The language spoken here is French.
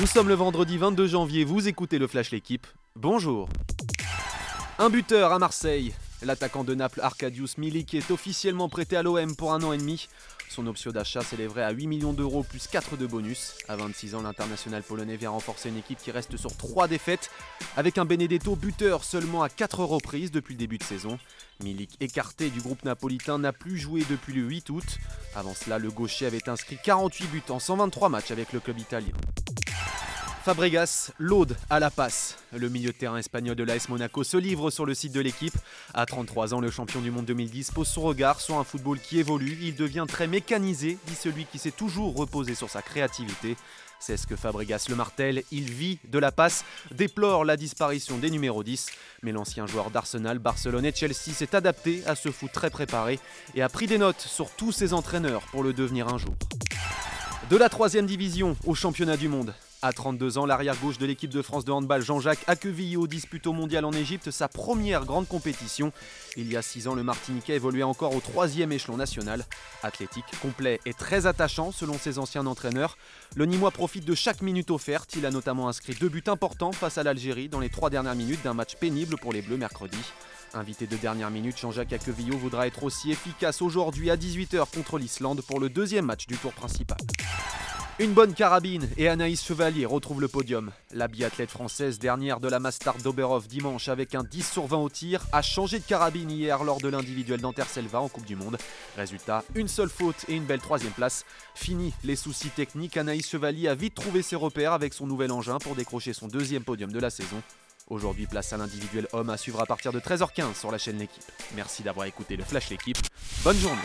Nous sommes le vendredi 22 janvier, vous écoutez le Flash L'équipe. Bonjour. Un buteur à Marseille. L'attaquant de Naples Arkadiusz Milik est officiellement prêté à l'OM pour un an et demi. Son option d'achat s'élèverait à 8 millions d'euros plus 4 de bonus. À 26 ans, l'international polonais vient renforcer une équipe qui reste sur 3 défaites, avec un Benedetto buteur seulement à 4 reprises depuis le début de saison. Milik, écarté du groupe napolitain, n'a plus joué depuis le 8 août. Avant cela, le gaucher avait inscrit 48 buts en 123 matchs avec le club italien. Fabregas, l'aude à la passe. Le milieu de terrain espagnol de l'AS Monaco se livre sur le site de l'équipe. À 33 ans, le champion du monde 2010 pose son regard sur un football qui évolue. Il devient très mécanisé, dit celui qui s'est toujours reposé sur sa créativité. C'est ce que Fabregas le martèle, il vit de la passe, déplore la disparition des numéros 10. Mais l'ancien joueur d'Arsenal, Barcelone et Chelsea s'est adapté à ce foot très préparé et a pris des notes sur tous ses entraîneurs pour le devenir un jour. De la troisième division au championnat du monde, à 32 ans, l'arrière-gauche de l'équipe de France de handball Jean-Jacques Aquevillo dispute au mondial en Égypte sa première grande compétition. Il y a 6 ans, le Martiniquais évoluait encore au troisième échelon national. Athlétique, complet et très attachant selon ses anciens entraîneurs. Le Nîmois profite de chaque minute offerte. Il a notamment inscrit deux buts importants face à l'Algérie dans les trois dernières minutes d'un match pénible pour les Bleus mercredi. Invité de dernière minute, Jean-Jacques Aquevillo voudra être aussi efficace aujourd'hui à 18h contre l'Islande pour le deuxième match du tour principal. Une bonne carabine et Anaïs Chevalier retrouve le podium. La biathlète française, dernière de la Mastart d'Oberhof dimanche avec un 10 sur 20 au tir, a changé de carabine hier lors de l'individuel d'Anterselva en Coupe du Monde. Résultat, une seule faute et une belle troisième place. Fini les soucis techniques, Anaïs Chevalier a vite trouvé ses repères avec son nouvel engin pour décrocher son deuxième podium de la saison. Aujourd'hui, place à l'individuel homme à suivre à partir de 13h15 sur la chaîne L'équipe. Merci d'avoir écouté le Flash L'équipe. Bonne journée